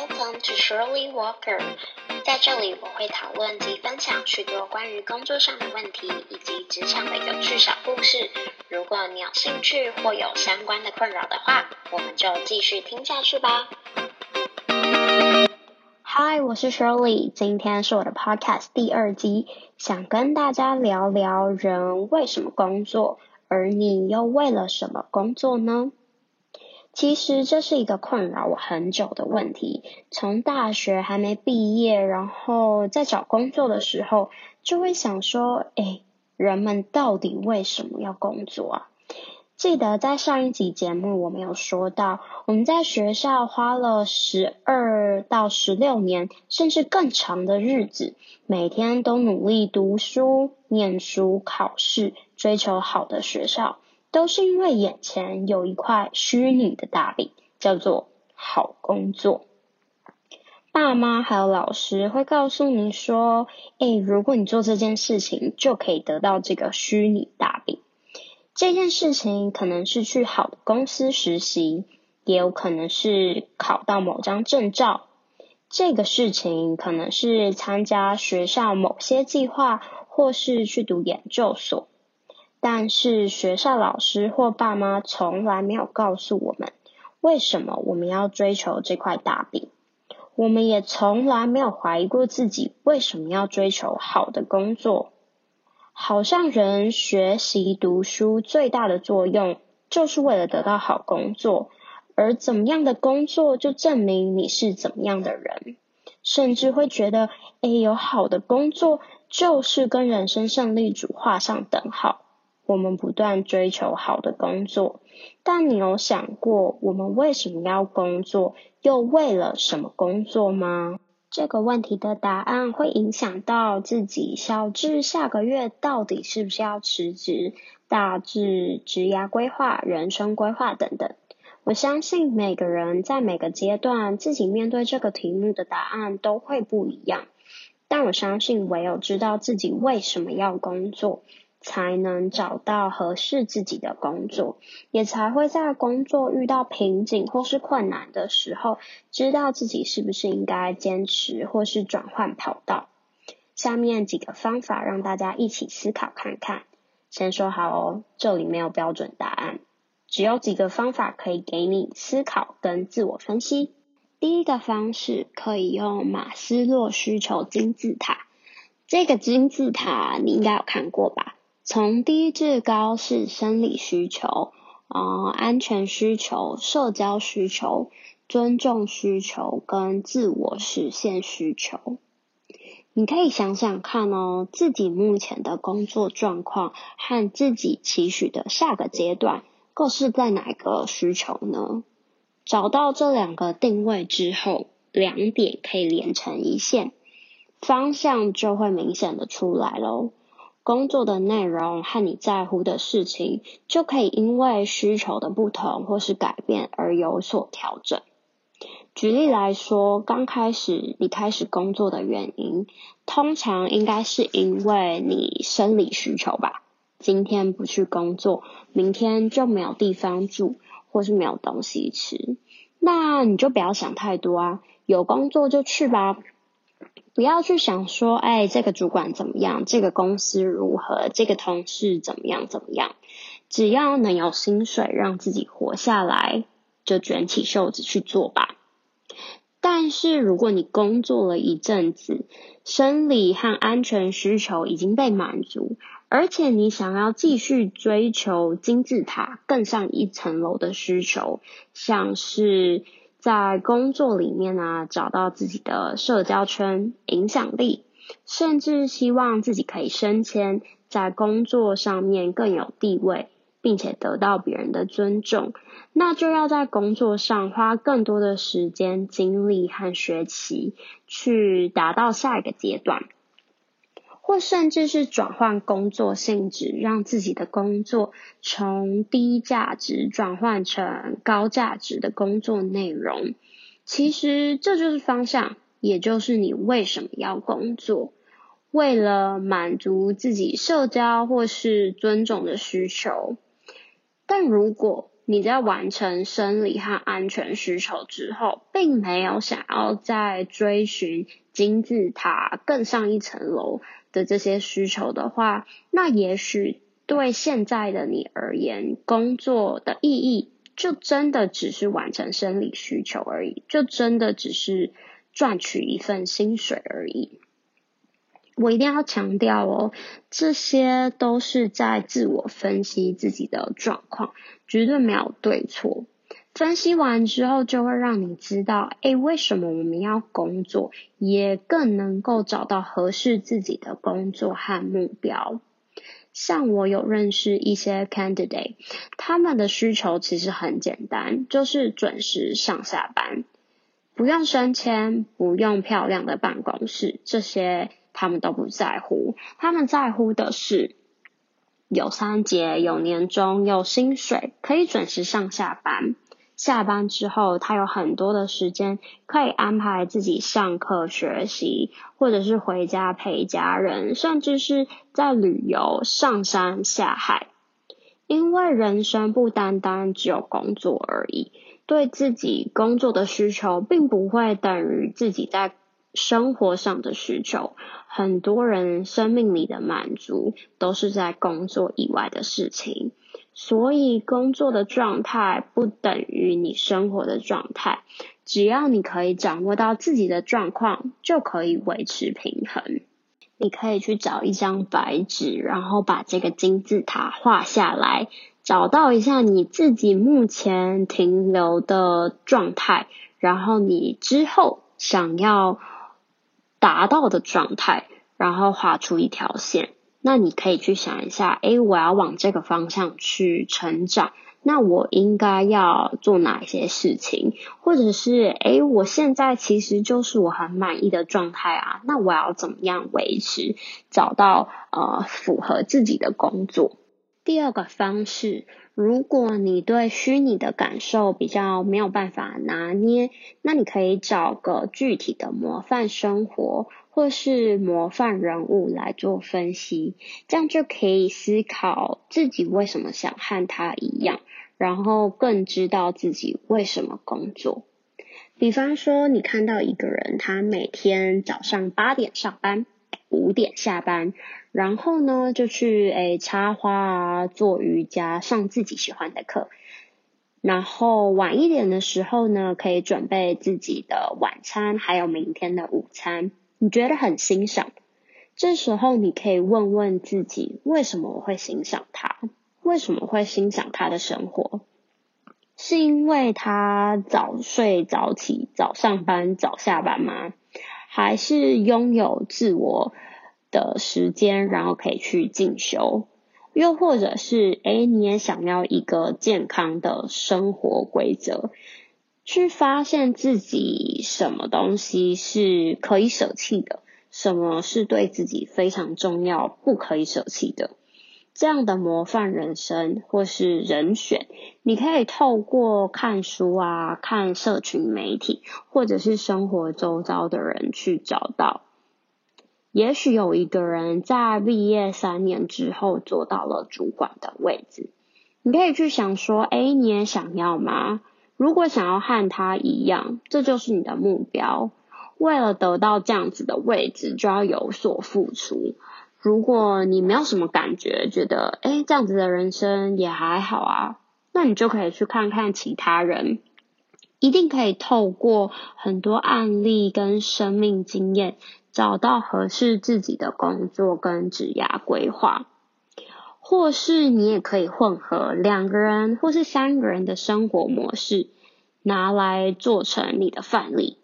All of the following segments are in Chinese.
Welcome to Shirley Walker。在这里，我会讨论及分享许多关于工作上的问题，以及职场的有趣小故事。如果你有兴趣或有相关的困扰的话，我们就继续听下去吧。Hi，我是 Shirley，今天是我的 Podcast 第二集，想跟大家聊聊人为什么工作，而你又为了什么工作呢？其实这是一个困扰我很久的问题，从大学还没毕业，然后在找工作的时候，就会想说，诶，人们到底为什么要工作啊？记得在上一集节目，我们有说到，我们在学校花了十二到十六年，甚至更长的日子，每天都努力读书、念书、考试，追求好的学校。都是因为眼前有一块虚拟的大饼，叫做好工作。爸妈还有老师会告诉你说：“诶，如果你做这件事情，就可以得到这个虚拟大饼。”这件事情可能是去好的公司实习，也有可能是考到某张证照。这个事情可能是参加学校某些计划，或是去读研究所。但是学校老师或爸妈从来没有告诉我们，为什么我们要追求这块大饼。我们也从来没有怀疑过自己为什么要追求好的工作。好像人学习读书最大的作用，就是为了得到好工作，而怎么样的工作就证明你是怎么样的人，甚至会觉得，诶，有好的工作就是跟人生胜利组画上等号。我们不断追求好的工作，但你有想过我们为什么要工作，又为了什么工作吗？这个问题的答案会影响到自己小至下个月到底是不是要辞职，大至职涯规划、人生规划等等。我相信每个人在每个阶段自己面对这个题目的答案都会不一样，但我相信唯有知道自己为什么要工作，才能找到合适自己的工作，也才会在工作遇到瓶颈或是困难的时候，知道自己是不是应该坚持或是转换跑道。下面几个方法让大家一起思考看看。先说好哦，这里没有标准答案，只有几个方法可以给你思考跟自我分析。第一个方式可以用马斯洛需求金字塔，这个金字塔你应该有看过吧？从低至高是生理需求，呃，安全需求、社交需求、尊重需求跟自我实现需求。你可以想想看哦，自己目前的工作状况和自己期许的下个阶段，各是在哪个需求呢？找到这两个定位之后，两点可以连成一线，方向就会明显的出来喽。工作的内容和你在乎的事情，就可以因为需求的不同或是改变而有所调整。举例来说，刚开始你开始工作的原因，通常应该是因为你生理需求吧。今天不去工作，明天就没有地方住，或是没有东西吃。那你就不要想太多啊，有工作就去吧。不要去想说，哎，这个主管怎么样？这个公司如何？这个同事怎么样？怎么样？只要能有薪水让自己活下来，就卷起袖子去做吧。但是如果你工作了一阵子，生理和安全需求已经被满足，而且你想要继续追求金字塔更上一层楼的需求，像是。在工作里面呢，找到自己的社交圈、影响力，甚至希望自己可以升迁，在工作上面更有地位，并且得到别人的尊重，那就要在工作上花更多的时间、精力和学习，去达到下一个阶段。或甚至是转换工作性质，让自己的工作从低价值转换成高价值的工作内容。其实这就是方向，也就是你为什么要工作，为了满足自己社交或是尊重的需求。但如果你在完成生理和安全需求之后，并没有想要再追寻金字塔更上一层楼的这些需求的话，那也许对现在的你而言，工作的意义就真的只是完成生理需求而已，就真的只是赚取一份薪水而已。我一定要强调哦，这些都是在自我分析自己的状况，绝对没有对错。分析完之后，就会让你知道，诶，为什么我们要工作，也更能够找到合适自己的工作和目标。像我有认识一些 candidate，他们的需求其实很简单，就是准时上下班，不用升迁，不用漂亮的办公室，这些。他们都不在乎，他们在乎的是有三节、有年终、有薪水，可以准时上下班。下班之后，他有很多的时间可以安排自己上课学习，或者是回家陪家人，甚至是在旅游、上山下海。因为人生不单单只有工作而已，对自己工作的需求，并不会等于自己在生活上的需求。很多人生命里的满足都是在工作以外的事情，所以工作的状态不等于你生活的状态。只要你可以掌握到自己的状况，就可以维持平衡。你可以去找一张白纸，然后把这个金字塔画下来，找到一下你自己目前停留的状态，然后你之后想要。达到的状态，然后画出一条线。那你可以去想一下，诶，我要往这个方向去成长，那我应该要做哪一些事情？或者是，诶，我现在其实就是我很满意的状态啊，那我要怎么样维持，找到呃符合自己的工作？第二个方式，如果你对虚拟的感受比较没有办法拿捏，那你可以找个具体的模范生活或是模范人物来做分析，这样就可以思考自己为什么想和他一样，然后更知道自己为什么工作。比方说，你看到一个人，他每天早上八点上班，五点下班。然后呢，就去诶插花啊，做瑜伽，上自己喜欢的课。然后晚一点的时候呢，可以准备自己的晚餐，还有明天的午餐。你觉得很欣赏，这时候你可以问问自己，为什么我会欣赏他？为什么会欣赏他的生活？是因为他早睡早起，早上班，早下班吗？还是拥有自我的时间，然后可以去进修，又或者是，诶，你也想要一个健康的生活规则，去发现自己什么东西是可以舍弃的，什么是对自己非常重要、不可以舍弃的，这样的模范人生或是人选，你可以透过看书啊、看社群媒体，或者是生活周遭的人去找到。也许有一个人在毕业三年之后做到了主管的位置，你可以去想说，诶，你也想要吗？如果想要和他一样，这就是你的目标。为了得到这样子的位置，就要有所付出。如果你没有什么感觉，觉得，诶，这样子的人生也还好啊，那你就可以去看看其他人，一定可以透过很多案例跟生命经验。找到合适自己的工作跟职涯规划，或是你也可以混合两个人或是三个人的生活模式，拿来做成你的范例。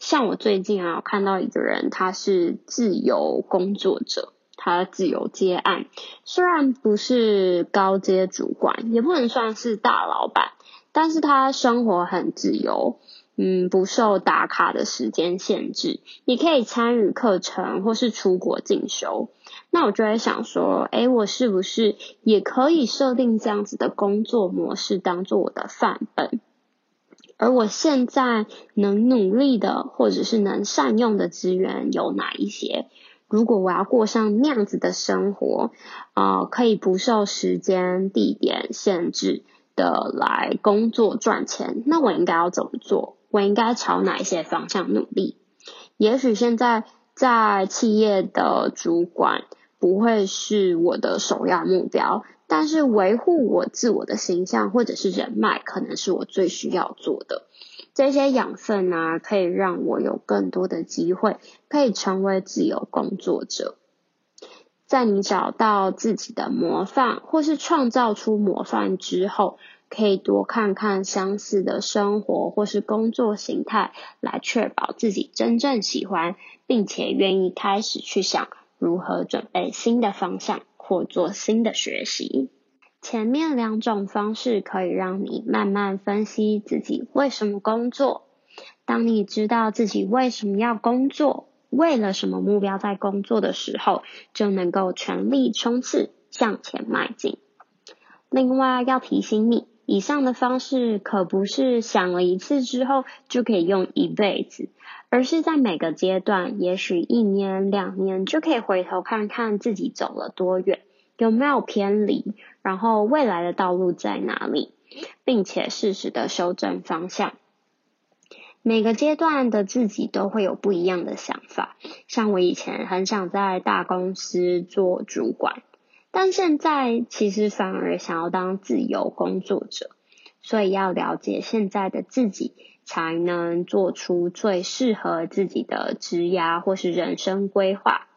像我最近啊，看到一个人，他是自由工作者，他自由接案，虽然不是高阶主管，也不能算是大老板，但是他生活很自由。嗯，不受打卡的时间限制，你可以参与课程或是出国进修。那我就在想说，诶，我是不是也可以设定这样子的工作模式，当做我的范本？而我现在能努力的，或者是能善用的资源有哪一些？如果我要过上那样子的生活，呃，可以不受时间、地点限制。的来工作赚钱，那我应该要怎么做？我应该朝哪一些方向努力？也许现在在企业的主管不会是我的首要目标，但是维护我自我的形象或者是人脉，可能是我最需要做的。这些养分呢、啊，可以让我有更多的机会，可以成为自由工作者。在你找到自己的模范，或是创造出模范之后，可以多看看相似的生活或是工作形态，来确保自己真正喜欢，并且愿意开始去想如何准备新的方向或做新的学习。前面两种方式可以让你慢慢分析自己为什么工作。当你知道自己为什么要工作，为了什么目标在工作的时候，就能够全力冲刺向前迈进。另外要提醒你，以上的方式可不是想了一次之后就可以用一辈子，而是在每个阶段，也许一年两年就可以回头看看自己走了多远，有没有偏离，然后未来的道路在哪里，并且适时的修正方向。每个阶段的自己都会有不一样的想法，像我以前很想在大公司做主管，但现在其实反而想要当自由工作者，所以要了解现在的自己，才能做出最适合自己的职涯或是人生规划。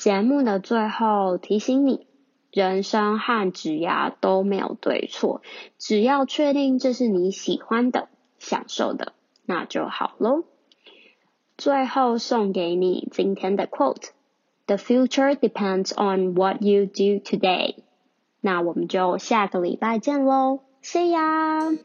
节目的最后提醒你，人生和职涯都没有对错，只要确定这是你喜欢的、享受的，那就好喽。最后送给你今天的 quote。The future depends on what you do today。那我们就下个礼拜见喽，See ya！